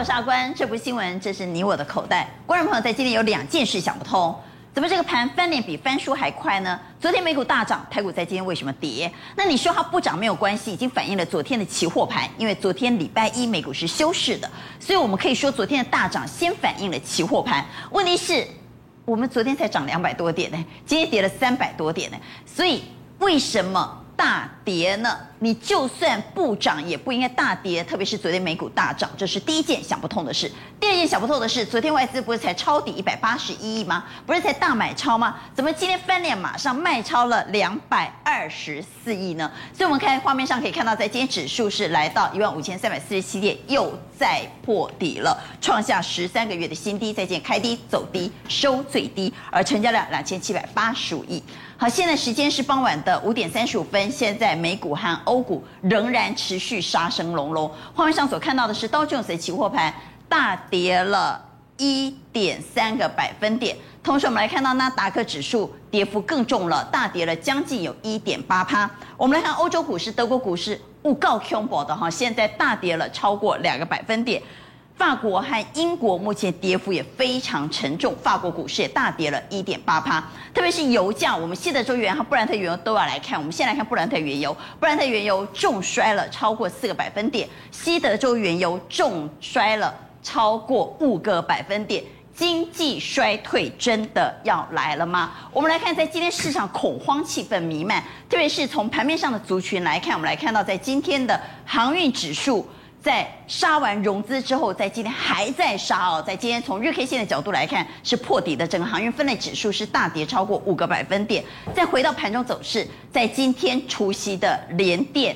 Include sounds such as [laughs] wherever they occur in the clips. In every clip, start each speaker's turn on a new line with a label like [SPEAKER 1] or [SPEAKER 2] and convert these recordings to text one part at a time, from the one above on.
[SPEAKER 1] 我是阿关，这不是新闻，这是你我的口袋。观众朋友在今天有两件事想不通，怎么这个盘翻脸比翻书还快呢？昨天美股大涨，台股在今天为什么跌？那你说它不涨没有关系，已经反映了昨天的期货盘，因为昨天礼拜一美股是休市的，所以我们可以说昨天的大涨先反映了期货盘。问题是，我们昨天才涨两百多点呢，今天跌了三百多点呢，所以为什么？大跌呢？你就算不涨，也不应该大跌。特别是昨天美股大涨，这是第一件想不通的事。第二件想不通的是，昨天外资不是才抄底一百八十一亿吗？不是才大买超吗？怎么今天翻脸马上卖超了两百二十四亿呢？所以我们看画面上可以看到，在今天指数是来到一万五千三百四十七点，又再破底了，创下十三个月的新低。再见开低走低收最低，而成交量两千七百八十五亿。好，现在时间是傍晚的五点三十五分。现在美股和欧股仍然持续杀声隆隆。画面上所看到的是道琼斯期货盘大跌了一点三个百分点，同时我们来看到纳达克指数跌幅更重了，大跌了将近有一点八趴。我们来看欧洲股市，德国股市物告恐怖的哈，现在大跌了超过两个百分点。法国和英国目前跌幅也非常沉重，法国股市也大跌了一点八趴。特别是油价，我们西德州原油和布兰特原油都要来看。我们先来看布兰特原油，布兰特原油重摔了超过四个百分点，西德州原油重摔了超过五个百分点。经济衰退真的要来了吗？我们来看，在今天市场恐慌气氛弥漫，特别是从盘面上的族群来看，我们来看到在今天的航运指数。在杀完融资之后，在今天还在杀哦。在今天从日 K 线的角度来看，是破底的。整个航运分类指数是大跌超过五个百分点。再回到盘中走势，在今天除息的联电，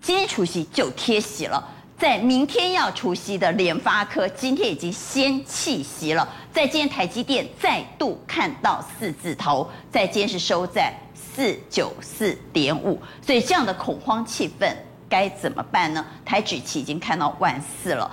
[SPEAKER 1] 今天除息就贴息了。在明天要除息的联发科，今天已经先弃息了。在今天台积电再度看到四字头，在今天是收在四九四点五。所以这样的恐慌气氛。该怎么办呢？台指期已经看到万四了，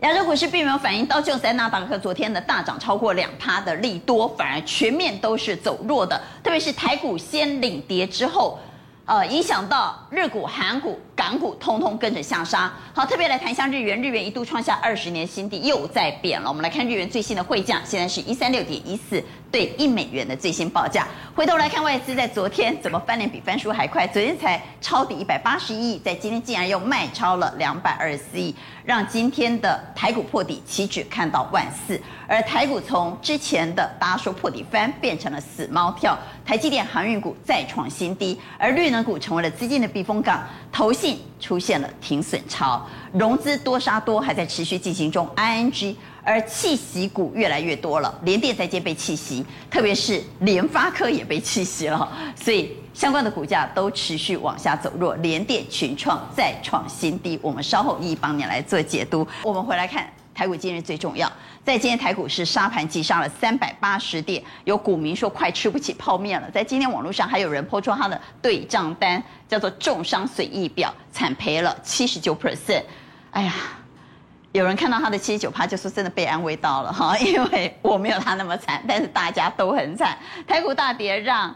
[SPEAKER 1] 亚洲股市并没有反应，道琼斯、纳达克昨天的大涨超过两趴的利多，反而全面都是走弱的，特别是台股先领跌之后。呃，影响到日股、韩股、港股，通通跟着下杀。好，特别来谈一下日元，日元一度创下二十年新低，又在贬了。我们来看日元最新的汇价，现在是一三六点一四对一美元的最新报价。回头来看外资在昨天怎么翻脸比翻书还快，昨天才抄底一百八十一亿，在今天竟然又卖超了两百二十四亿，让今天的台股破底，期指看到万四。而台股从之前的大家说破底翻，变成了死猫跳，台积电航运股再创新低，而绿能股成为了资金的避风港，投信出现了停损潮，融资多杀多还在持续进行中，ING，而弃息股越来越多了，联电在接被弃息，特别是联发科也被弃息了，所以相关的股价都持续往下走弱，联电群创再创新低，我们稍后一一帮你来做解读，我们回来看。台股今日最重要，在今天台股是沙盘急杀了三百八十点，有股民说快吃不起泡面了。在今天网络上还有人抛出他的对账单，叫做重伤损益表，惨赔了七十九 percent。哎呀，有人看到他的七十九趴，就说真的被安慰到了哈，[laughs] 因为我没有他那么惨，但是大家都很惨。台股大跌，让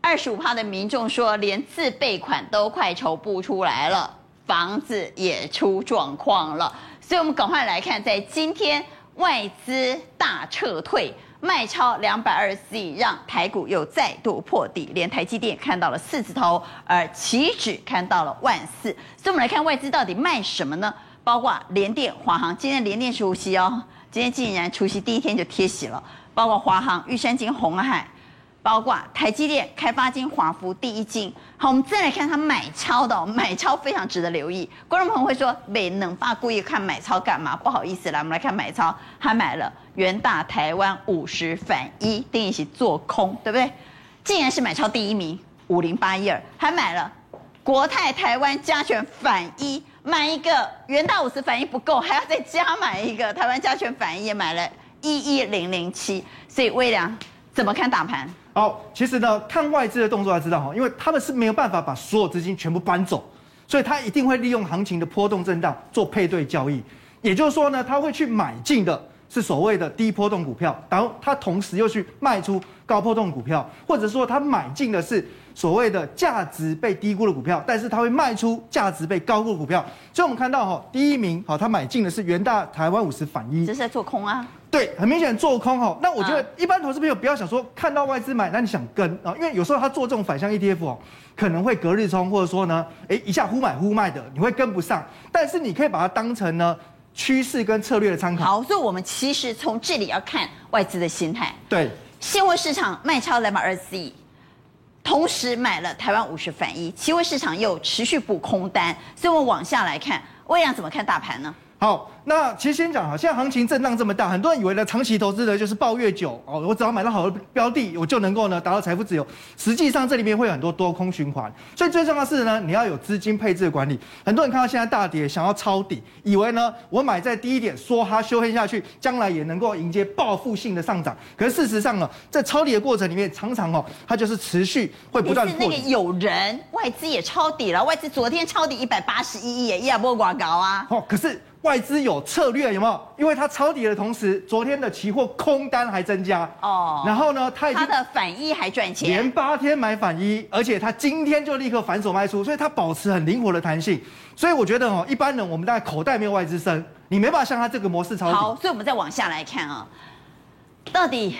[SPEAKER 1] 二十五趴的民众说连自备款都快筹不出来了，房子也出状况了。所以，我们赶快来看，在今天外资大撤退，卖超两百二十四亿，让台股又再度破底，连台积电看到了四字头，而期指看到了万四。所以，我们来看外资到底卖什么呢？包括联电、华航，今天联电除息哦，今天竟然除夕第一天就贴息了，包括华航、玉山金、鸿海。包括台积电、开发金、华孚、第一金。好，我们再来看它买超的，买超非常值得留意。观众朋友会说，美能发故意看买超干嘛？不好意思，来，我们来看买超，还买了元大台湾五十反一，定义是做空，对不对？竟然是买超第一名，五零八一二，还买了国泰台湾加权反一，买一个元大五十反一不够，还要再加买一个台湾加权反一，也买了一一零零七。所以魏良怎么看大盘？
[SPEAKER 2] 好，其实呢，看外资的动作，才知道哈，因为他们是没有办法把所有资金全部搬走，所以他一定会利用行情的波动震荡做配对交易。也就是说呢，他会去买进的是所谓的低波动股票，然后他同时又去卖出高波动股票，或者说他买进的是所谓的价值被低估的股票，但是他会卖出价值被高估的股票。所以我们看到哈，第一名好，他买进的是元大台湾五十反一，
[SPEAKER 1] 这是在做空啊。
[SPEAKER 2] 对，很明显做空哈。那我觉得一般投资朋友不要想说看到外资买，那你想跟啊？因为有时候他做这种反向 ETF 哦，可能会隔日冲，或者说呢，哎一下忽买忽卖的，你会跟不上。但是你可以把它当成呢趋势跟策略的参考。
[SPEAKER 1] 好，所以我们其实从这里要看外资的心态。
[SPEAKER 2] 对，
[SPEAKER 1] 现货市场卖超两百二十四亿，同时买了台湾五十反一，期货市场又持续补空单，所以我们往下来看，魏阳怎么看大盘呢？
[SPEAKER 2] 好，那其实先讲哈，现在行情震荡这么大，很多人以为呢，长期投资的就是抱越久哦，我只要买到好的标的，我就能够呢达到财富自由。实际上这里面会有很多多空循环，所以最重要的是呢，你要有资金配置的管理。很多人看到现在大跌，想要抄底，以为呢我买在低一点，梭哈修黑下去，将来也能够迎接报复性的上涨。可是事实上呢，在抄底的过程里面，常常哦，它就是持续会不断破。
[SPEAKER 1] 是那个有人外资也抄底了，外资昨天抄底一百八十一亿，也亚波挂高啊。
[SPEAKER 2] 哦，可是。外资有策略有没有？因为它抄底的同时，昨天的期货空单还增加哦。然后呢，它已经
[SPEAKER 1] 它的反一还赚钱，
[SPEAKER 2] 连八天买反一，而且它今天就立刻反手卖出，所以它保持很灵活的弹性。所以我觉得哦，一般人我们大概口袋没有外资深，你没办法像它这个模式抄底。
[SPEAKER 1] 好，所以我们再往下来看啊，到底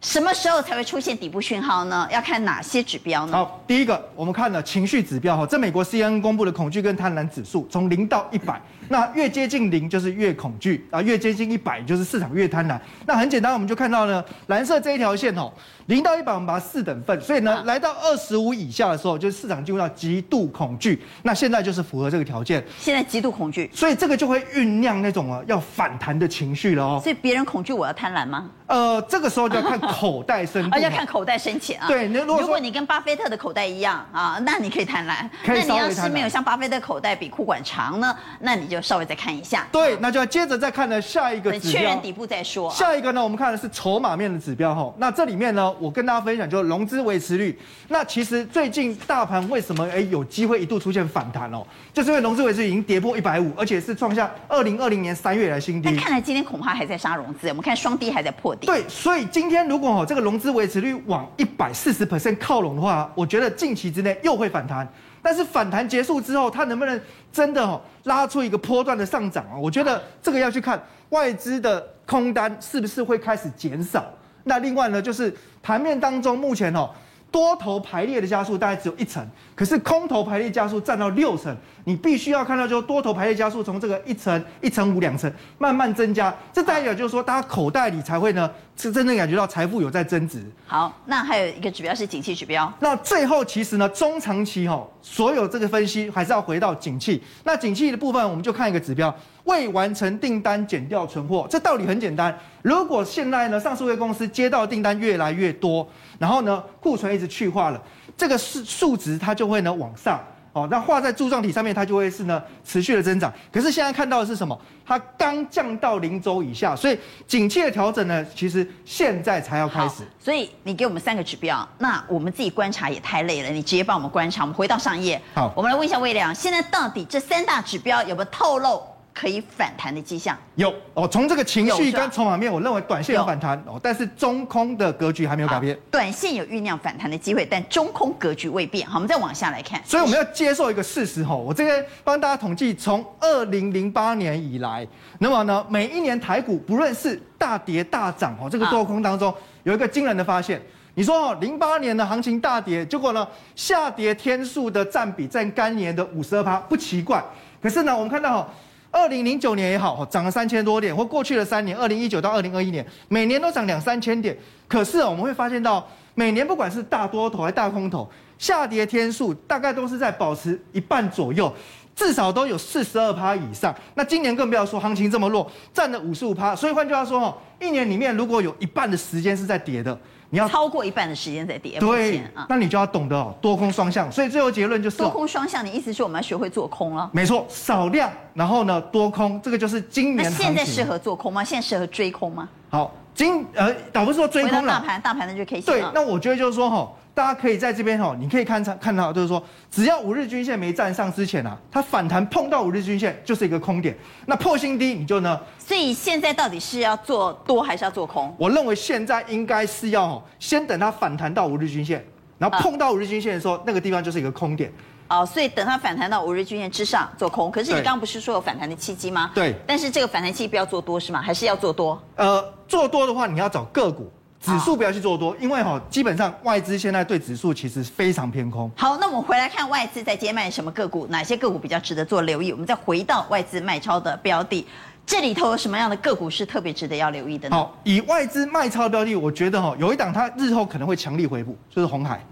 [SPEAKER 1] 什么时候才会出现底部讯号呢？要看哪些指标呢？
[SPEAKER 2] 好，第一个我们看了情绪指标哈，这美国 CNN 公布的恐惧跟贪婪指数从零到一百。那越接近零就是越恐惧啊，越接近一百就是市场越贪婪。那很简单，我们就看到呢，蓝色这一条线哦，零到一百我们把它四等份，所以呢，来到二十五以下的时候，就是市场进入到极度恐惧。那现在就是符合这个条件，
[SPEAKER 1] 现在极度恐惧，
[SPEAKER 2] 所以这个就会酝酿那种啊要反弹的情绪了哦。
[SPEAKER 1] 所以别人恐惧，我要贪婪吗？
[SPEAKER 2] 呃，这个时候就要看口袋深度，[laughs]
[SPEAKER 1] 要看口袋深浅啊。
[SPEAKER 2] 对，如果，
[SPEAKER 1] 如果你跟巴菲特的口袋一样啊，那你可以贪婪。那你要是没有像巴菲特口袋比裤管长呢，那你就稍微再看一下。
[SPEAKER 2] 对，那就要接着再看呢下一个指标，
[SPEAKER 1] 确认底部再说。
[SPEAKER 2] 下一个呢，我们看的是筹码面的指标哈。那这里面呢，我跟大家分享就是融资维持率。那其实最近大盘为什么哎有机会一度出现反弹哦？就是因为融资维持率已经跌破一百五，而且是创下二零二零年三月以来新低。
[SPEAKER 1] 但看来今天恐怕还在杀融资，我们看双低还在破底。
[SPEAKER 2] 对，所以今天如果哦这个融资维持率往一百四十 percent 靠拢的话，我觉得近期之内又会反弹。但是反弹结束之后，它能不能真的哦拉出一个波段的上涨啊？我觉得这个要去看外资的空单是不是会开始减少。那另外呢，就是盘面当中目前哦。多头排列的加速大概只有一层，可是空头排列加速占到六成，你必须要看到，就是多头排列加速从这个一层、一层五、两层慢慢增加，这代表就是说，大家口袋里才会呢，是真正感觉到财富有在增值。
[SPEAKER 1] 好，那还有一个指标是景气指标。
[SPEAKER 2] 那最后其实呢，中长期哈，所有这个分析还是要回到景气。那景气的部分，我们就看一个指标。未完成订单减掉存货，这道理很简单。如果现在呢，上市柜公司接到订单越来越多，然后呢，库存一直去化了，这个数数值它就会呢往上。哦，那画在柱状体上面，它就会是呢持续的增长。可是现在看到的是什么？它刚降到零轴以下，所以景气的调整呢，其实现在才要开始。
[SPEAKER 1] 所以你给我们三个指标，那我们自己观察也太累了，你直接帮我们观察。我们回到上页，
[SPEAKER 2] 好，
[SPEAKER 1] 我们来问一下魏良，现在到底这三大指标有没有透露？可以反弹的迹象
[SPEAKER 2] 有哦，从这个情绪跟筹码面，我认为短线有反弹哦，但是中空的格局还没有改变。
[SPEAKER 1] 短线有酝酿反弹的机会，但中空格局未变。好，我们再往下来看。
[SPEAKER 2] 所以我们要接受一个事实哈，我这边帮大家统计，从二零零八年以来，那么呢，每一年台股不论是大跌大涨哦，这个多空当中有一个惊人的发现。你说哦，零八年的行情大跌，结果呢，下跌天数的占比占干年的五十二趴，不奇怪。可是呢，我们看到哈。二零零九年也好，涨了三千多点，或过去的三年，二零一九到二零二一年，每年都涨两三千点。可是我们会发现到，每年不管是大多头还是大空头，下跌天数大概都是在保持一半左右，至少都有四十二趴以上。那今年更不要说，行情这么弱，占了五十五趴。所以换句话说，哦，一年里面如果有一半的时间是在跌的。你要
[SPEAKER 1] 超过一半的时间在跌，
[SPEAKER 2] 对，那你就要懂得哦，多空双向。所以最后结论就是
[SPEAKER 1] 多空双向。你意思是我们要学会做空了？
[SPEAKER 2] 没错，少量，然后呢多空，这个就是今年。
[SPEAKER 1] 那现在适合做空吗？现在适合追空吗？
[SPEAKER 2] 好，今呃，倒不是说追空了。
[SPEAKER 1] 大盘，大盘的就可以。
[SPEAKER 2] 对，那我觉得就是说哈，大家可以在这边哈，你可以看看到就是说，只要五日均线没站上之前啊，它反弹碰到五日均线就是一个空点，那破新低你就呢。
[SPEAKER 1] 所以现在到底是要做多还是要做空？
[SPEAKER 2] 我认为现在应该是要先等它反弹到五日均线，然后碰到五日均线的时候，啊、那个地方就是一个空点。
[SPEAKER 1] 哦，所以等它反弹到五日均线之上做空。可是你刚刚不是说有反弹的契机吗？
[SPEAKER 2] 对。
[SPEAKER 1] 但是这个反弹期不要做多是吗？还是要做多？
[SPEAKER 2] 呃，做多的话，你要找个股，指数不要去做多，因为哈，基本上外资现在对指数其实非常偏空。
[SPEAKER 1] 好，那我们回来看外资在接卖什么个股，哪些个股比较值得做留意？我们再回到外资卖超的标的，这里头有什么样的个股是特别值得要留意的呢？
[SPEAKER 2] 好，以外资卖超的标的，我觉得哈，有一档它日后可能会强力回补，就是红海。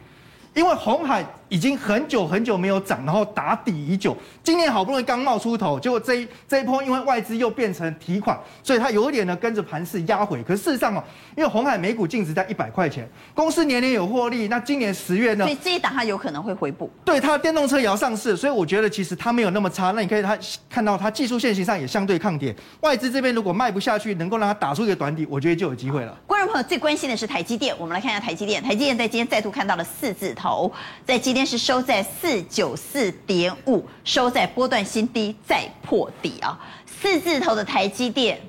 [SPEAKER 2] 因为红海已经很久很久没有涨，然后打底已久，今年好不容易刚冒出头，结果这一这一波因为外资又变成提款，所以它有一点呢跟着盘势压回。可是事实上哦，因为红海每股净值在一百块钱，公司年年有获利，那今年十月呢，
[SPEAKER 1] 所以这一档它有可能会回补。
[SPEAKER 2] 对，它的电动车也要上市，所以我觉得其实它没有那么差。那你可以它看到它技术线型上也相对抗跌，外资这边如果卖不下去，能够让它打出一个短底，我觉得就有机会了。
[SPEAKER 1] 观众朋友最关心的是台积电，我们来看一下台积电。台积电在今天再度看到了四字头，在今天是收在四九四点五，收在波段新低，再破底啊！四字头的台积电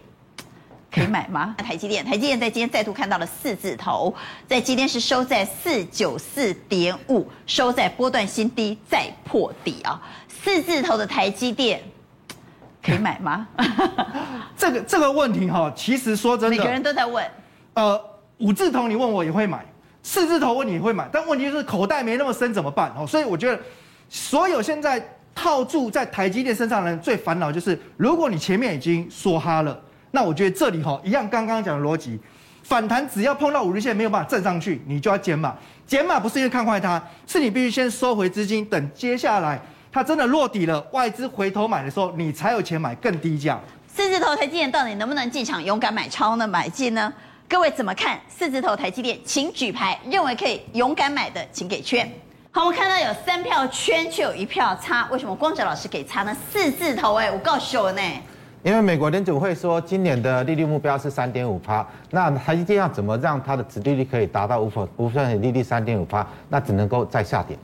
[SPEAKER 1] 可以买吗？[laughs] 台积电，台积电在今天再度看到了四字头，在今天是收在四九四点五，收在波段新低，再破底啊！四字头的台积电可以买吗？[laughs]
[SPEAKER 2] 这个这个问题哈，其实说真的，
[SPEAKER 1] 每个人都在问。
[SPEAKER 2] 呃，五字头你问我也会买。四字头你会买，但问题是口袋没那么深怎么办？哦，所以我觉得，所有现在套住在台积电身上的人最烦恼就是，如果你前面已经梭哈了，那我觉得这里哈一样，刚刚讲的逻辑，反弹只要碰到五日线没有办法站上去，你就要减码。减码不是因为看坏它，是你必须先收回资金，等接下来它真的落底了，外资回头买的时候，你才有钱买更低价。
[SPEAKER 1] 四字头台积电到底能不能进场勇敢买超呢？买进呢？各位怎么看四字头台积电？请举牌，认为可以勇敢买的，请给圈。好，我们看到有三票圈，却有一票差，为什么光哲老师给差呢？四字头哎，我告诉我呢，
[SPEAKER 3] 因为美国联准会说今年的利率目标是三点五趴，那台积电要怎么让它的殖利率可以达到无风无风险利率三点五趴？那只能够再下点。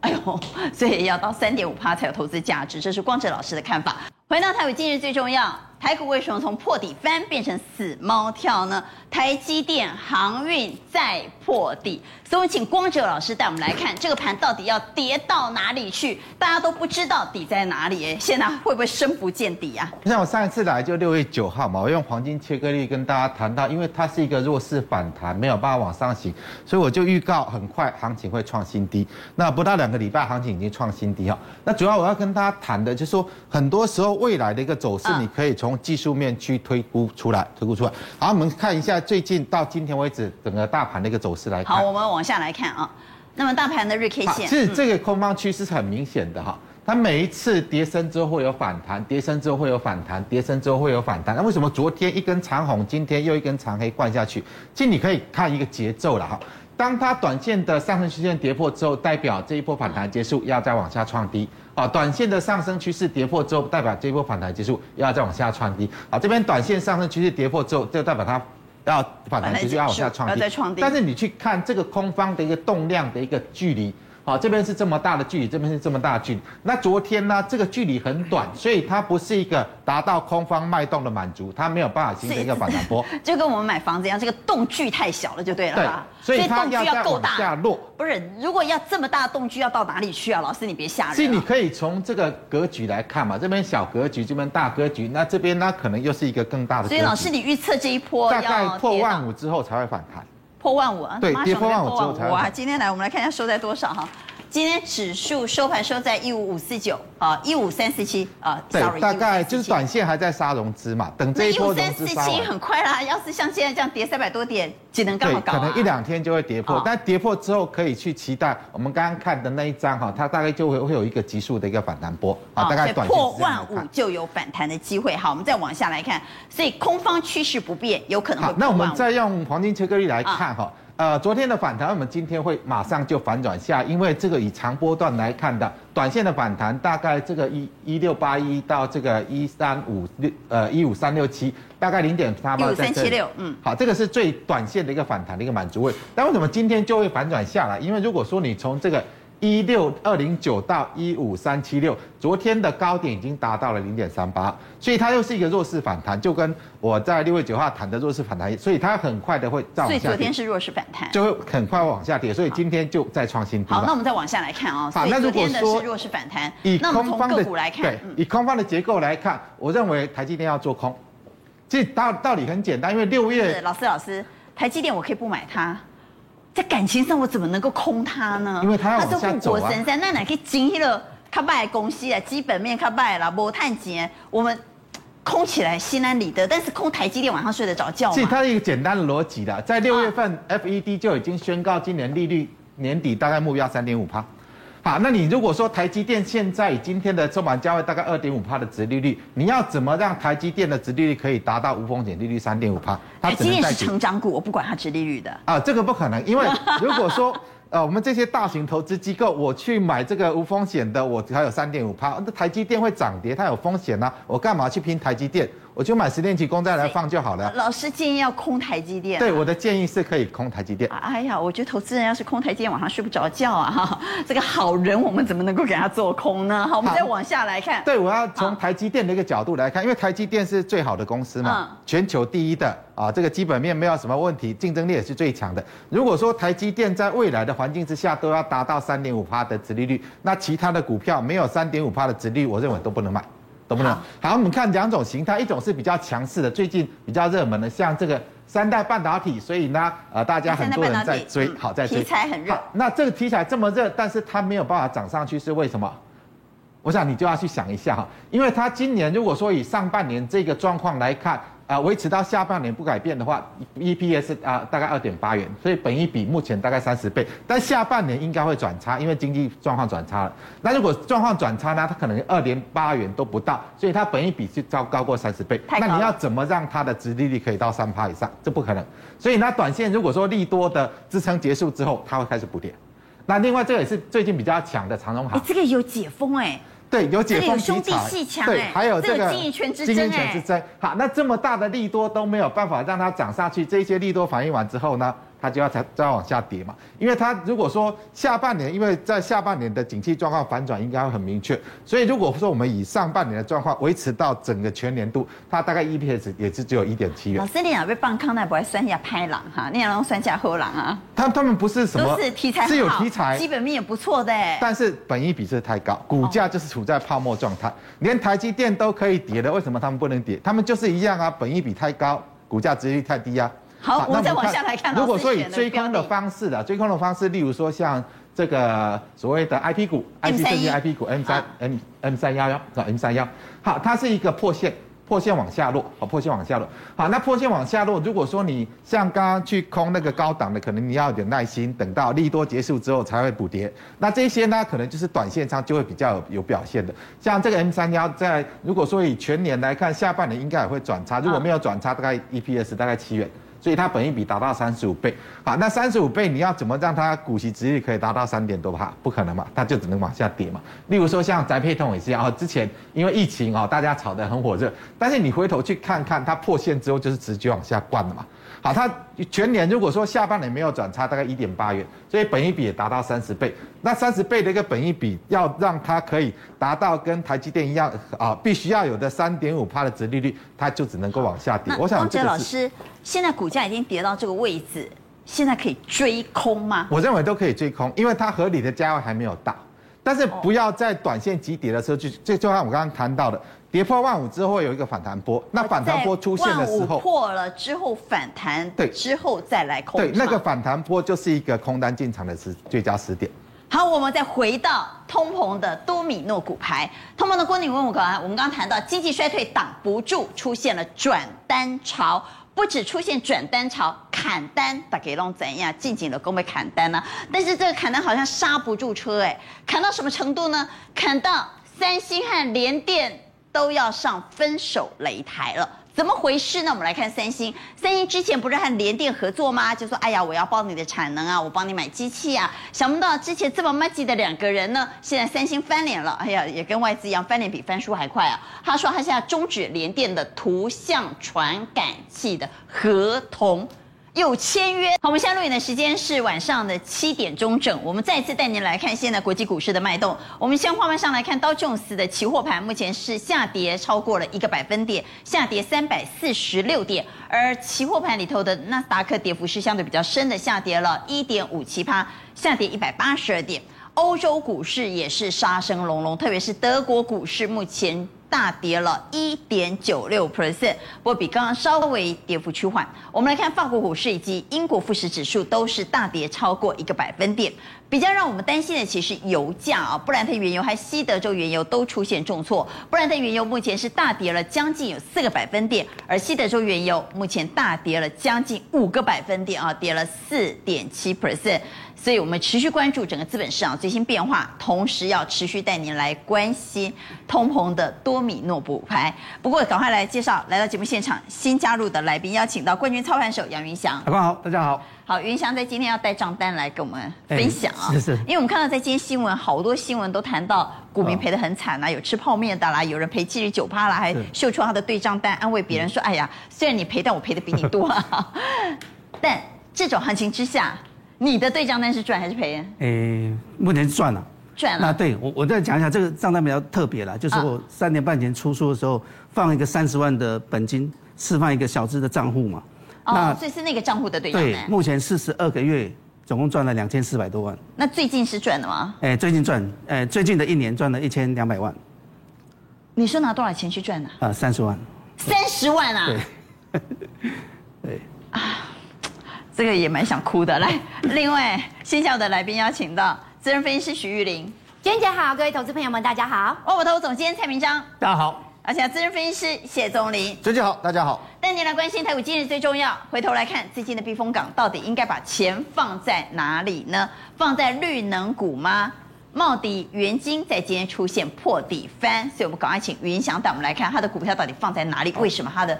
[SPEAKER 1] 哎呦，所以要到三点五趴才有投资价值，这是光哲老师的看法。回到台股，今日最重要。台股为什么从破底翻变成死猫跳呢？台积电航运再破底，所以我们请光哲老师带我们来看这个盘到底要跌到哪里去？大家都不知道底在哪里，哎，现在会不会深不见底啊？
[SPEAKER 3] 像我上一次来就六月九号嘛，我用黄金切割率跟大家谈到，因为它是一个弱势反弹，没有办法往上行，所以我就预告很快行情会创新低。那不到两个礼拜，行情已经创新低哈。那主要我要跟大家谈的就是说，很多时候未来的一个走势，你可以从从技术面去推估出来，推估出来。好，我们看一下最近到今天为止整个大盘的一个走势来看。
[SPEAKER 1] 好，我们往下来看啊。那么大盘的日 K 线，
[SPEAKER 3] 其实这个空方趋势是很明显的哈。它每一次跌升之后会有反弹，跌升之后会有反弹，跌升之后会有反弹。那为什么昨天一根长红，今天又一根长黑灌下去？其实你可以看一个节奏了哈。当它短线的上升曲线跌破之后，代表这一波反弹结束，要再往下创低。啊，短线的上升趋势跌破之后，代表这一波反弹结束，要再往下创低。啊，这边短线上升趋势跌破之后，就代表它要反弹结束，要往下。创低。但是你去看这个空方的一个动量的一个距离。好，这边是这么大的距离，这边是这么大的距离。那昨天呢，这个距离很短，所以它不是一个达到空方脉动的满足，它没有办法形成一个反弹波。[laughs]
[SPEAKER 1] 就跟我们买房子一样，这个洞距太小了，就对了。
[SPEAKER 3] 对，所以它要够大。下落。
[SPEAKER 1] 不是，如果要这么大的洞距，要到哪里去啊？老师，你别吓人。
[SPEAKER 3] 所以你可以从这个格局来看嘛，这边小格局，这边大格局，那这边呢可能又是一个更大的。
[SPEAKER 1] 所以老师，你预测这一波
[SPEAKER 3] 大概破万五之后才会反弹。
[SPEAKER 1] 破万五啊？
[SPEAKER 3] 对，跌破万五之后才。
[SPEAKER 1] 哇，今天来我们来看一下收在多少哈。今天指数收盘收在一五五四九啊，一五三四七啊，
[SPEAKER 3] 对，大概就是短线还在杀融资嘛，等这一波融资杀完。一五三四七
[SPEAKER 1] 很快啦，要是像现在这样跌三百多点，只能刚好搞、啊。
[SPEAKER 3] 可能一两天就会跌破，哦、但跌破之后可以去期待我们刚刚看的那一张哈，它大概就会会有一个急速的一个反弹波啊，大概短线
[SPEAKER 1] 破万五就有反弹的机会。好，我们再往下来看，所以空方趋势不变，有可能。
[SPEAKER 3] 那我们再用黄金切割率来看哈。呃，昨天的反弹，我们今天会马上就反转下，因为这个以长波段来看的，短线的反弹大概这个一一六八一到这个一三五六呃一五三六七，大概零点三八。
[SPEAKER 1] 一五三七六，嗯，
[SPEAKER 3] 好，这个是最短线的一个反弹的一个满足位。但为什么今天就会反转下来？因为如果说你从这个。一六二零九到一五三七六，昨天的高点已经达到了零点三八，所以它又是一个弱势反弹，就跟我在六月九号谈的弱势反弹，所以它很快的会再往下跌。
[SPEAKER 1] 所以昨天是弱势反弹，
[SPEAKER 3] 就会很快往下跌，所以今天就再创新低。
[SPEAKER 1] 好，那我们再往下来看啊、哦。
[SPEAKER 3] 好，那如果说
[SPEAKER 1] 弱势反弹，
[SPEAKER 3] 以空方的
[SPEAKER 1] 来看，
[SPEAKER 3] 对，以空方的结构来看，我认为台积电要做空。这道道理很简单，因为六月
[SPEAKER 1] 老师老师，台积电我可以不买它。在感情上，我怎么能够空他呢？
[SPEAKER 3] 因为他要往下走啊。
[SPEAKER 1] 它是护国神山，那哪可以经历了卡拜公司啊？基本面卡拜啦，无探钱，我们空起来心安理得。但是空台积电晚上睡得着觉吗？
[SPEAKER 3] 是它一个简单的逻辑的，在六月份，FED 就已经宣告今年利率年底大概目标三点五趴。好，那你如果说台积电现在以今天的收盘价位大概二点五趴的殖利率，你要怎么让台积电的殖利率可以达到无风险利率三点五趴？
[SPEAKER 1] 台积电是成长股，我不管它殖利率的。
[SPEAKER 3] 啊，这个不可能，因为如果说 [laughs] 呃我们这些大型投资机构我去买这个无风险的，我还有三点五趴，那台积电会涨跌，它有风险呐、啊，我干嘛去拼台积电？我就买十年期公债来放就好了。
[SPEAKER 1] 老师建议要空台积电。
[SPEAKER 3] 对，我的建议是可以空台积电。
[SPEAKER 1] 哎呀，我觉得投资人要是空台积电，晚上睡不着觉啊！哈，[laughs] 这个好人我们怎么能够给他做空呢？好，我们再往下来看。
[SPEAKER 3] 对，我要从台积电的一个角度来看，因为台积电是最好的公司嘛，全球第一的啊，这个基本面没有什么问题，竞争力也是最强的。如果说台积电在未来的环境之下都要达到三点五趴的殖利率，那其他的股票没有三点五趴的殖利率，我认为都不能买。懂不懂？好，我们看两种形态，一种是比较强势的，最近比较热门的，像这个三代半导体，所以呢，呃，大家很多人在追，好在追。
[SPEAKER 1] 题材很热。
[SPEAKER 3] 那这个题材这么热，但是它没有办法涨上去，是为什么？我想你就要去想一下哈，因为它今年如果说以上半年这个状况来看。啊，维持到下半年不改变的话，EPS 啊大概二点八元，所以本益比目前大概三十倍，但下半年应该会转差，因为经济状况转差了。那如果状况转差呢，它可能二点八元都不到，所以它本益比就高高过三十倍。那你要怎么让它的殖利率可以到三趴以上？这不可能。所以那短线如果说利多的支撑结束之后，它会开始补跌。那另外这个也是最近比较强的长荣行，
[SPEAKER 1] 这个有解封哎。
[SPEAKER 3] 对，有解封题材，
[SPEAKER 1] 兄弟鬩墙，对，
[SPEAKER 3] 还有这个
[SPEAKER 1] 经营权之争，
[SPEAKER 3] 好，那这么大的利多都没有办法让它涨上去，这些利多反应完之后呢？它就要再再往下跌嘛，因为它如果说下半年，因为在下半年的景气状况反转应该会很明确，所以如果说我们以上半年的状况维持到整个全年度，它大概 EPS 也是只有一点七元。
[SPEAKER 1] 老师，你哪被放康奈不会算下拍狼哈？你哪能酸下喝狼啊？
[SPEAKER 3] 他他们不是什么，
[SPEAKER 1] 都是题材
[SPEAKER 3] 是有题材，
[SPEAKER 1] 基本面也不错的，
[SPEAKER 3] 但是本益比是太高，股价就是处在泡沫状态，连台积电都可以跌的，为什么他们不能跌？他们就是一样啊，本益比太高，股价殖利率太低啊。
[SPEAKER 1] 好，我们再往下来看。
[SPEAKER 3] 如果说以追空的方式的追空的方式，例如说像这个所谓的 IP 股，IC 设计 IP 股 M 三 M M 三幺幺啊 M 三幺，好，它是一个破线，破线往下落，好，破线往下落。好，那破线往下落，如果说你像刚刚去空那个高档的，可能你要有点耐心，等到利多结束之后才会补跌。那这些呢，可能就是短线上就会比较有有表现的。像这个 M 三幺，在如果说以全年来看，下半年应该也会转差，如果没有转差，大概 EPS 大概七元。所以它本益比达到三十五倍，好，那三十五倍你要怎么让它股息值率可以达到三点多哈？不可能嘛，它就只能往下跌嘛。例如说像宅配通也是一样，之前因为疫情啊，大家炒得很火热，但是你回头去看看它破线之后就是直接往下灌了嘛。好，它全年如果说下半年没有转差，大概一点八元，所以本益比也达到三十倍。那三十倍的一个本益比，要让它可以达到跟台积电一样啊，必须要有的三点五趴的殖利率，它就只能够往下跌。我想，
[SPEAKER 1] 汪老师，现在股价已经跌到这个位置，现在可以追空吗？
[SPEAKER 3] 我认为都可以追空，因为它合理的价位还没有到。但是不要在短线急跌的时候就，就就像我刚刚谈到的，跌破万五之后有一个反弹波，那反弹波出现的时候，
[SPEAKER 1] 破了之后反弹，对，之后再来空，
[SPEAKER 3] 对，那个反弹波就是一个空单进场的时最佳时点。
[SPEAKER 1] 好，我们再回到通膨的多米诺骨牌，通膨的郭，你问我刚，我们刚刚谈到经济衰退挡不住，出现了转单潮。不止出现转单潮，砍单大给弄怎样？进紧的工被砍单呢？但是这个砍单好像刹不住车，哎，砍到什么程度呢？砍到三星和联电都要上分手擂台了。怎么回事呢？我们来看三星，三星之前不是和联电合作吗？就说哎呀，我要报你的产能啊，我帮你买机器啊。想不到之前这么麻吉的两个人呢，现在三星翻脸了。哎呀，也跟外资一样，翻脸比翻书还快啊。他说他现在终止联电的图像传感器的合同。有签约。好，我们现在录影的时间是晚上的七点钟整。我们再次带您来看现在国际股市的脉动。我们先画面上来看道琼斯的期货盘，目前是下跌超过了一个百分点，下跌三百四十六点。而期货盘里头的纳斯达克跌幅是相对比较深的，下跌了一点五七趴，下跌一百八十二点。欧洲股市也是杀声隆隆，特别是德国股市目前。大跌了一点九六 percent，不过比刚刚稍微跌幅趋缓。我们来看法国股市以及英国富时指数都是大跌超过一个百分点。比较让我们担心的其实油价啊，布兰特原油和西德州原油都出现重挫。布兰特原油目前是大跌了将近有四个百分点，而西德州原油目前大跌了将近五个百分点啊，跌了四点七 percent。所以我们持续关注整个资本市场最新变化，同时要持续带您来关心通膨的多米诺骨牌。不过，赶快来介绍来到节目现场新加入的来宾，邀请到冠军操盘手杨云翔。
[SPEAKER 4] 大家好，大家好。
[SPEAKER 1] 好，云翔在今天要带账单来跟我们分享。啊。
[SPEAKER 4] 是是。
[SPEAKER 1] 因为我们看到在今天新闻，好多新闻都谈到股民赔得很惨啊，有吃泡面的啦，有人赔七十九趴啦，还秀出他的对账单，安慰别人说：“哎呀，虽然你赔，但我赔的比你多啊。”但这种行情之下。你的对账单是赚还是赔？诶、
[SPEAKER 4] 欸，目前是赚了，
[SPEAKER 1] 赚了。
[SPEAKER 4] 那对我，我再讲一下这个账单比较特别啦，就是我三年半前出书的时候，放一个三十万的本金，释放一个小资的账户嘛。
[SPEAKER 1] 哦，那所以是那个账户的对账单。
[SPEAKER 4] 对，目前四十二个月，总共赚了两千四百多万。
[SPEAKER 1] 那最近是赚的吗？
[SPEAKER 4] 哎、欸，最近赚，哎、欸，最近的一年赚了一千两百万。
[SPEAKER 1] 你说拿多少钱去赚的？
[SPEAKER 4] 啊，三十万。
[SPEAKER 1] 三十万啊？
[SPEAKER 4] 对。对。
[SPEAKER 1] 啊。这个也蛮想哭的。来，[laughs] 另外，线下的来宾邀请到资深分析师徐玉玲，
[SPEAKER 5] 娟姐好，各位投资朋友们大家好。
[SPEAKER 1] 万宝投总监蔡明章，
[SPEAKER 4] 大家好。
[SPEAKER 1] 而且资深分析师谢宗林，
[SPEAKER 4] 娟姐好，大家好。
[SPEAKER 1] 带您来关心台股今日最重要，回头来看最近的避风港到底应该把钱放在哪里呢？放在绿能股吗？茂迪、元金在今天出现破底翻，所以我们赶快请云翔带我们来看他的股票到底放在哪里？为什么他的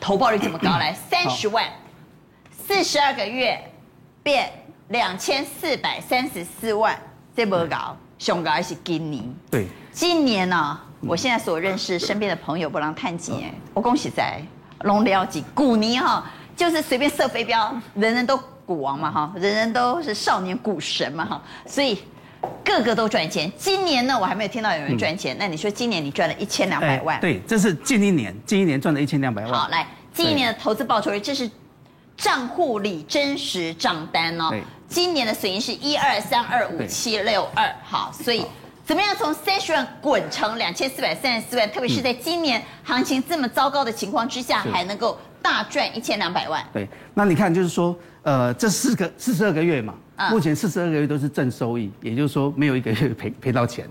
[SPEAKER 1] 投报率这么高？来，三十万。四十二个月变两千四百三十四万，这么高，熊高还是今年？
[SPEAKER 4] 对，
[SPEAKER 1] 今年呢、啊，我现在所认识身边的朋友不让探亲，我恭喜在龙了几股尼哈，就是随便射飞镖，人人都股王嘛哈，人人都是少年股神嘛哈，所以个个都赚钱。今年呢，我还没有听到有人赚钱。嗯、那你说今年你赚了一千两百万？
[SPEAKER 4] 对，这是近一年，近一年赚了一千两百万。
[SPEAKER 1] 好，来，近一年的投资报酬率，这是。账户里真实账单哦，今年的损益是一二三二五七六二，好，所以怎么样从三十万滚成两千四百三十四万？特别是在今年行情这么糟糕的情况之下，还能够大赚一千两百万。
[SPEAKER 4] 对，那你看就是说，呃，这四个四十二个月嘛，目前四十二个月都是正收益，也就是说没有一个月赔赔到钱。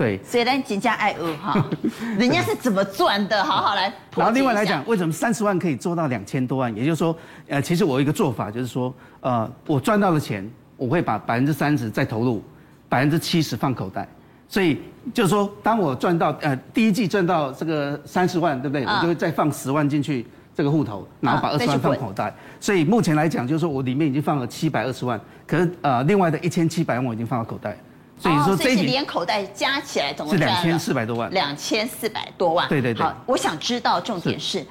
[SPEAKER 4] 对，所以
[SPEAKER 1] 咱金家爱饿哈，[laughs] 人家是怎么赚的？好好来。
[SPEAKER 4] 然后另外来讲，为什么三十万可以做到两千多万？也就是说，呃，其实我有一个做法就是说，呃，我赚到的钱，我会把百分之三十再投入，百分之七十放口袋。所以就是说，当我赚到呃第一季赚到这个三十万，对不对？我就会再放十万进去这个户头，然后把二十万放口袋。所以目前来讲，就是说我里面已经放了七百二十万，可是呃另外的一千七百万我已经放到口袋。所以说，这
[SPEAKER 1] 是连口袋加起来总共
[SPEAKER 4] 是两千四百多万，
[SPEAKER 1] 两千四百多万。
[SPEAKER 4] 对对对。
[SPEAKER 1] 好，我想知道重点是，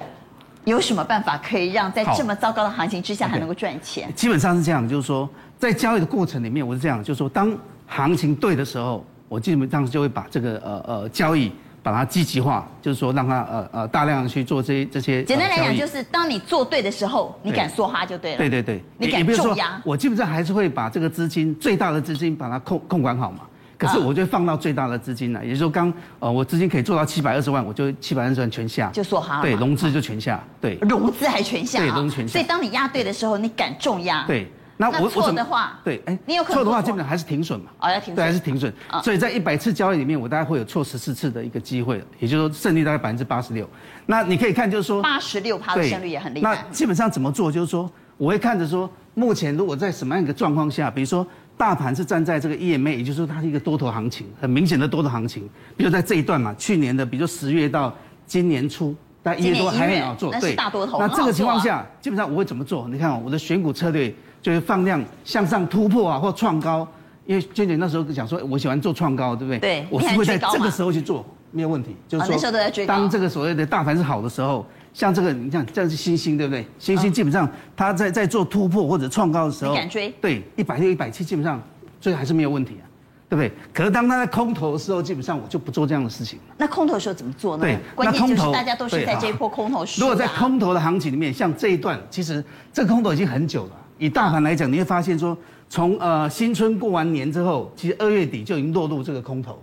[SPEAKER 1] 有什么办法可以让在这么糟糕的行情之下还能够赚钱？
[SPEAKER 4] 基本上是这样，就是说，在交易的过程里面，我是这样，就是说，当行情对的时候，我基本上就会把这个呃呃交易把它积极化，就是说让它呃呃大量的去做这些这些。
[SPEAKER 1] 简单来讲，就是当你做对的时候，你敢梭哈就对了。
[SPEAKER 4] 对对对。
[SPEAKER 1] 你敢重压？
[SPEAKER 4] 我基本上还是会把这个资金最大的资金把它控控管好嘛。可是我就放到最大的资金了，也就是说刚呃我资金可以做到七百二十万，我就七百二十万全下，
[SPEAKER 1] 就梭哈。
[SPEAKER 4] 对，融资就全下，对。
[SPEAKER 1] 融资还全下。
[SPEAKER 4] 对，融资全下。
[SPEAKER 1] 所以当你压对的时候，你敢重压。
[SPEAKER 4] 对，那我我
[SPEAKER 1] 错的话，
[SPEAKER 4] 对，哎，你有可能错的话，基本上还是停损嘛。
[SPEAKER 1] 哦，要停损。
[SPEAKER 4] 对，还是停损。所以在一百次交易里面，我大概会有错十四次的一个机会，也就是说胜率大概百分之八十六。那你可以看，就是说
[SPEAKER 1] 八十六趴的胜率也很厉害。
[SPEAKER 4] 那基本上怎么做？就是说，我会看着说，目前如果在什么样一个状况下，比如说。大盘是站在这个 EMA，也就是说它是一个多头行情，很明显的多头行情。比如在这一段嘛，去年的，比如说十月到今年初大概一月多还很好做，
[SPEAKER 1] 对，大多头。
[SPEAKER 4] 那这个情况下，基本上我会怎么做？你看哦，我的选股策略就是放量向上突破啊，或创高。因为娟姐那时候讲说，我喜欢做创高，对不对？
[SPEAKER 1] 对，
[SPEAKER 4] 我是会在这个时候去做，没有问题。就是说，当这个所谓的大盘是好的时候，像这个，你看这是星星，对不对？星星基本上它在在做突破或者创高的时候，
[SPEAKER 1] 敢追？
[SPEAKER 4] 对，一百六、一百七，基本上追还是没有问题啊，对不对？可是当它在空头的时候，基本上我就不做这样的事情。
[SPEAKER 1] 那空头的时候怎么做呢？
[SPEAKER 4] 对，
[SPEAKER 1] 关键就是大家都是在这一波空头。
[SPEAKER 4] 如果在空头的行情里面，像这一段，其实这个空头已经很久了。以大盘来讲，你会发现说。从呃新春过完年之后，其实二月底就已经落入这个空头，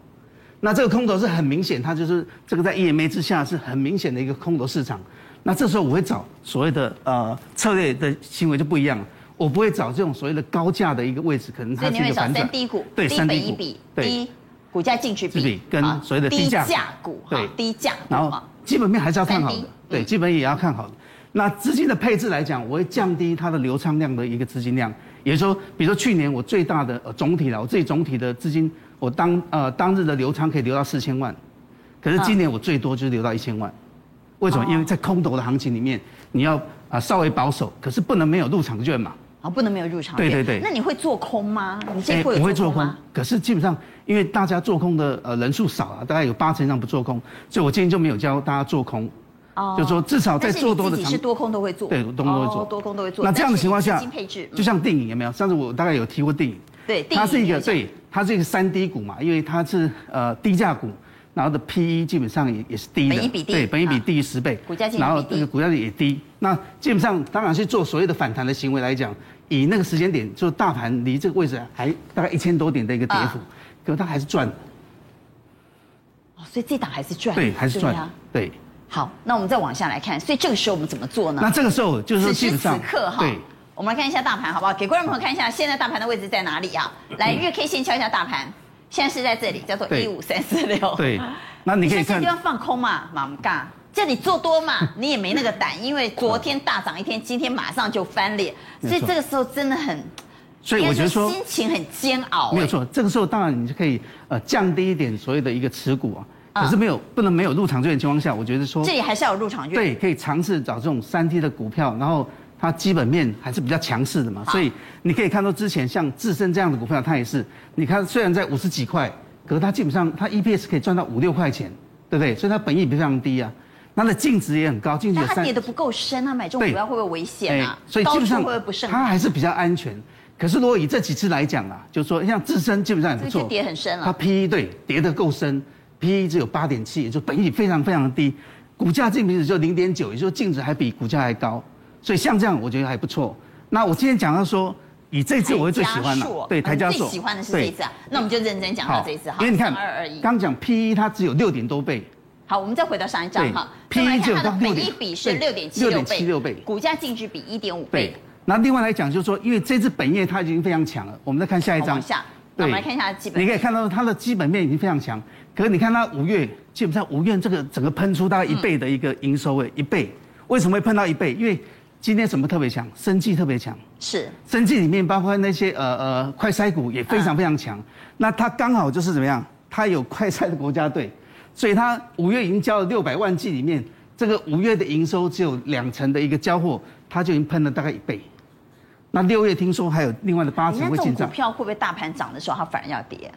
[SPEAKER 4] 那这个空头是很明显，它就是这个在 EMA 之下是很明显的一个空头市场。那这时候我会找所谓的呃策略的行为就不一样了，我不会找这种所谓的高价的一个位置，可能它是一个反转。
[SPEAKER 1] 低股，
[SPEAKER 4] 对，
[SPEAKER 1] 低本益比，低股价进去比，
[SPEAKER 4] 跟所谓的低价
[SPEAKER 1] 股，
[SPEAKER 4] 对，
[SPEAKER 1] 低价。
[SPEAKER 4] 然后基本面还是要看好的，对，基本也要看好的。那资金的配置来讲，我会降低它的流仓量的一个资金量。也就是说，比如说去年我最大的呃总体了，我自己总体的资金，我当呃当日的流仓可以流到四千万，可是今年我最多就是流到一千万，为什么？因为在空头的行情里面，你要啊稍微保守，可是不能没有入场券嘛。
[SPEAKER 1] 啊，不能没有入场
[SPEAKER 4] 券。对对对。
[SPEAKER 1] 那你会做空吗？你这会
[SPEAKER 4] 不会做空？可是基本上，因为大家做空的呃人数少啊，大概有八成以上不做空，所以我今天就没有教大家做空。哦，就是说至少在做多的场，
[SPEAKER 1] 是多空都会做，
[SPEAKER 4] 对，多空都会做，
[SPEAKER 1] 多空都会做。
[SPEAKER 4] 那这样的情况下，
[SPEAKER 1] 配置
[SPEAKER 4] 就像电影有没有？上次我大概有提过电影，
[SPEAKER 1] 对，
[SPEAKER 4] 它是一个对，它是一个三低股嘛，因为它是呃低价股，然后的 PE 基本上也也是低的，
[SPEAKER 1] 本益比低，
[SPEAKER 4] 对，本益比低于十倍，
[SPEAKER 1] 股价
[SPEAKER 4] 然后这个股价也低，那基本上当然是做所谓的反弹的行为来讲，以那个时间点，就大盘离这个位置还大概一千多点的一个跌幅，可是它还是赚的。
[SPEAKER 1] 哦，所以这档还是赚，
[SPEAKER 4] 对，还是赚，对。
[SPEAKER 1] 好，那我们再往下来看，所以这个时候我们怎么做呢？
[SPEAKER 4] 那这个时候就是说基本上，
[SPEAKER 1] 此时此刻哈，
[SPEAKER 4] 对，
[SPEAKER 1] 我们来看一下大盘好不好？给观众朋友看一下，现在大盘的位置在哪里啊？来，日 K 线敲一下大盘，现在是在这里，叫做一五三四六。
[SPEAKER 4] 对，那你可以看。
[SPEAKER 1] 这地方放空嘛，马嘎，叫你做多嘛，[laughs] 你也没那个胆，因为昨天大涨一天，今天马上就翻脸，所以这个时候真的很，
[SPEAKER 4] 所以我觉得说
[SPEAKER 1] 心情很煎熬。
[SPEAKER 4] 没有错，这个时候当然你就可以呃降低一点所谓的一个持股啊。可是没有不能没有入场券的情况下，我觉得说
[SPEAKER 1] 这里还是要有入场券。
[SPEAKER 4] 对，可以尝试找这种三 T 的股票，然后它基本面还是比较强势的嘛，所以你可以看到之前像智深这样的股票，它也是，你看虽然在五十几块，可是它基本上它 EPS 可以赚到五六块钱，对不对？所以它本益比非常低啊，它的净值也很高，净值。
[SPEAKER 1] 它跌得不够深啊，买这种股票会不会危险啊？
[SPEAKER 4] 所以基本上
[SPEAKER 1] 会不会不胜？
[SPEAKER 4] 它还是比较安全。可是如果以这几次来讲啊，就是说像自身基本上也不错，
[SPEAKER 1] 跌很深了。
[SPEAKER 4] 它 PE 对跌得够深。P E 只有八点七，也就本益比非常非常的低，股价净比只有零点九，也就是净值还比股价还高，所以像这样我觉得还不错。那我今天讲到说，以这次我会最喜欢的，对台加速，
[SPEAKER 1] 最喜欢的是这一次啊。那我们就认真讲到这一次哈，
[SPEAKER 4] 因为你看刚讲 P E 它只有六点多倍。
[SPEAKER 1] 好，我们再回到上一张哈
[SPEAKER 4] ，P E 只有到六点，
[SPEAKER 1] 本益比是六点七六倍，股价净值比一点五倍。
[SPEAKER 4] 那另外来讲就是说，因为这次本业它已经非常强了，我们再看下一张。
[SPEAKER 1] 我们来看一下基本，
[SPEAKER 4] 你可以看到它的基本面已经非常强。可是你看它五月，基本上五月这个整个喷出大概一倍的一个营收诶，一倍。为什么会喷到一倍？因为今天什么特别强？生技特别强。
[SPEAKER 1] 是。
[SPEAKER 4] 生技里面包括那些呃呃快筛股也非常非常强。那它刚好就是怎么样？它有快筛的国家队，所以它五月已经交了六百万剂里面，这个五月的营收只有两成的一个交货，它就已经喷了大概一倍。那六月听说还有另外的八成会进账。
[SPEAKER 1] 股票会不会大盘涨的时候它反而要跌？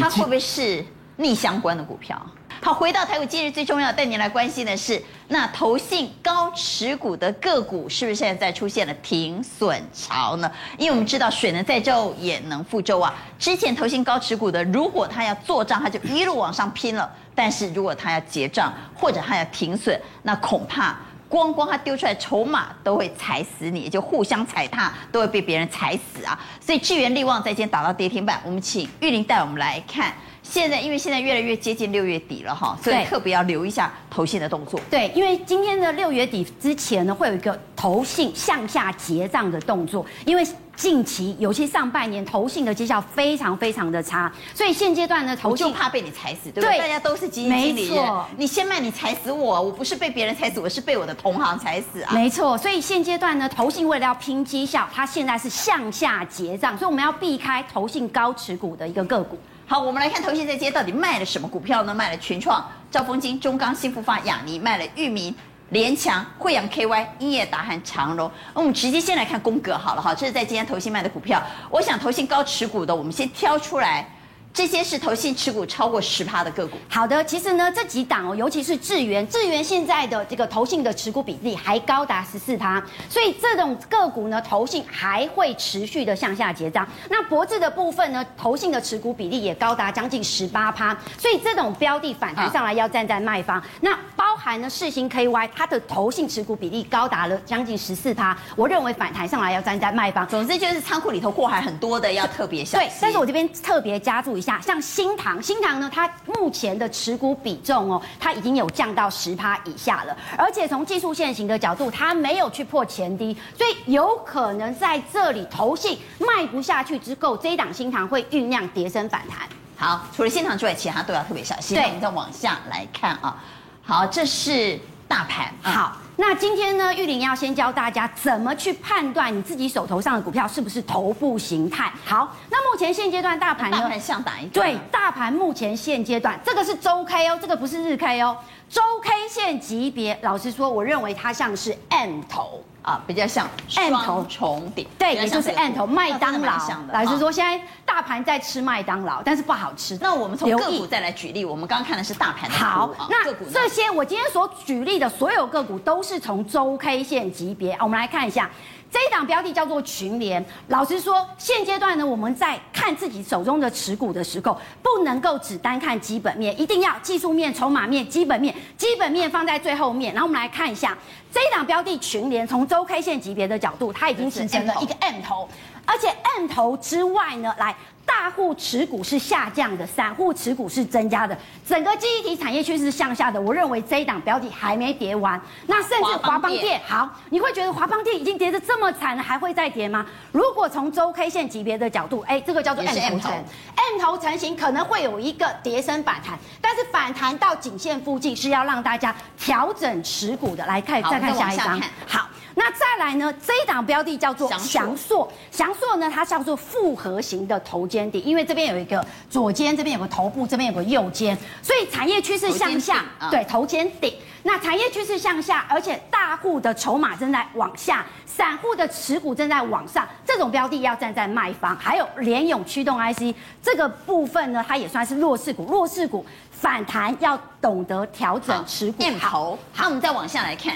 [SPEAKER 1] 它会不会是逆相关的股票？好，回到台股，今日最重要带您来关心的是，那投信高持股的个股是不是现在在出现了停损潮呢？因为我们知道水能载舟也能覆舟啊。之前投信高持股的，如果他要做账，他就一路往上拼了；但是如果他要结账或者他要停损，那恐怕。光光他丢出来筹码都会踩死你，就互相踩踏，都会被别人踩死啊！所以智源力旺在今天打到跌停板，我们请玉玲带我们来看。现在因为现在越来越接近六月底了哈，所以特别要留一下投信的动作。
[SPEAKER 5] 对，因为今天的六月底之前呢，会有一个投信向下结账的动作，因为。近期尤其上半年，投信的绩效非常非常的差，所以现阶段呢，投信
[SPEAKER 1] 就怕被你踩死，对不对？大家都是基金经理，没错，你先卖你踩死我，我不是被别人踩死，我是被我的同行踩死啊。
[SPEAKER 5] 没错，所以现阶段呢，投信为了要拼绩效，它现在是向下结账，所以我们要避开投信高持股的一个个股。
[SPEAKER 1] 好，我们来看投信在今天到底卖了什么股票呢？卖了群创、兆丰金、中钢、新复发、亚尼，卖了裕民。联强、惠阳 KY、英业达和长荣。那我们直接先来看宫格好了哈，这是在今天投信卖的股票。我想投信高持股的，我们先挑出来。这些是投信持股超过十趴的个股。
[SPEAKER 5] 好的，其实呢，这几档哦，尤其是智源，智源现在的这个投信的持股比例还高达十四趴，所以这种个股呢，投信还会持续的向下结账。那博智的部分呢，投信的持股比例也高达将近十八趴，所以这种标的反弹上来要站在卖方。那包含呢世星 KY，它的投信持股比例高达了将近十四趴，我认为反弹上来要站在卖方。
[SPEAKER 1] 总之就是仓库里头货还很多的，要特别小心。
[SPEAKER 5] 对，但是我这边特别加注一下。像新塘，新塘呢，它目前的持股比重哦，它已经有降到十趴以下了，而且从技术线型的角度，它没有去破前低，所以有可能在这里投信卖不下去之后，这一档新塘会酝酿跌升反弹。
[SPEAKER 1] 好，除了新塘之外，其他都要特别小心。
[SPEAKER 5] 对，
[SPEAKER 1] 我们再往下来看啊。好，这是大盘。
[SPEAKER 5] 好。那今天呢，玉玲要先教大家怎么去判断你自己手头上的股票是不是头部形态。好，那目前现阶段大盘呢？
[SPEAKER 1] 大盘像哪一？
[SPEAKER 5] 对，大盘目前现阶段，这个是周 K 哦，这个不是日 K 哦。周 K 线级别，老实说，我认为它像是 M 头。
[SPEAKER 1] 啊，比较像
[SPEAKER 5] M 头
[SPEAKER 1] 重叠，
[SPEAKER 5] 对，也就是 M 头麦当劳。老师说，现在大盘在吃麦当劳，但是不好吃。
[SPEAKER 1] 那我们从个股再来举例，我们刚刚看的是大盘的
[SPEAKER 5] 好，那这些我今天所举例的所有个股都是从周 K 线级别，我们来看一下。这一档标的叫做群联。老实说，现阶段呢，我们在看自己手中的持股的时候，不能够只单看基本面，一定要技术面、筹码面、基本面。基本面放在最后面，然后我们来看一下这一档标的群联，从周 K 线级别的角度，它已经形成了一个 M 头，而且 M 头之外呢，来。大户持股是下降的，散户持股是增加的，整个记忆体产业趋势是向下的。我认为这一档标的还没跌完，那甚至华邦电好，你会觉得华邦电已经跌得这么惨了，还会再跌吗？如果从周 K 线级别的角度，哎，这个叫做 M 头，M 头成型可能会有一个跌升反弹，但是反弹到颈线附近是要让大家调整持股的。来看，再看下一张，好。那再来呢？这一档标的叫做祥硕，祥硕呢，它叫做复合型的头肩底，因为这边有一个左肩，这边有个头部，这边有个右肩，所以产业趋势向下。对，头肩顶。那产业趋势向下，而且大户的筹码正在往下，散户的持股正在往上，这种标的要站在卖方。还有联永驱动 IC 这个部分呢，它也算是弱势股，弱势股反弹要懂得调整持股。
[SPEAKER 1] 好，我们再往下来看。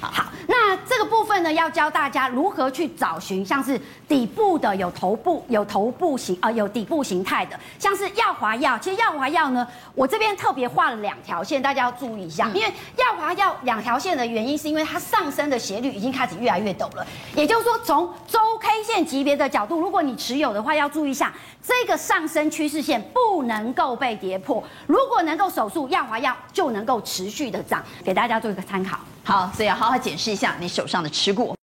[SPEAKER 5] 好，好，那这个部分呢，要教大家如何去找寻，像是底部的有头部有头部形啊、呃，有底部形态的，像是耀华药。其实耀华药呢，我这边特别画了两条线，大家要注意一下，嗯、因为耀华药两条线的原因，是因为它上升的斜率已经开始越来越陡了。也就是说，从周 K 线级别的角度，如果你持有的话，要注意一下这个上升趋势线不能够被跌破。如果能够守住耀华药，就能够持续的涨。给大家做一个参考。
[SPEAKER 1] 好，所以要好好检视一下你手上的持股。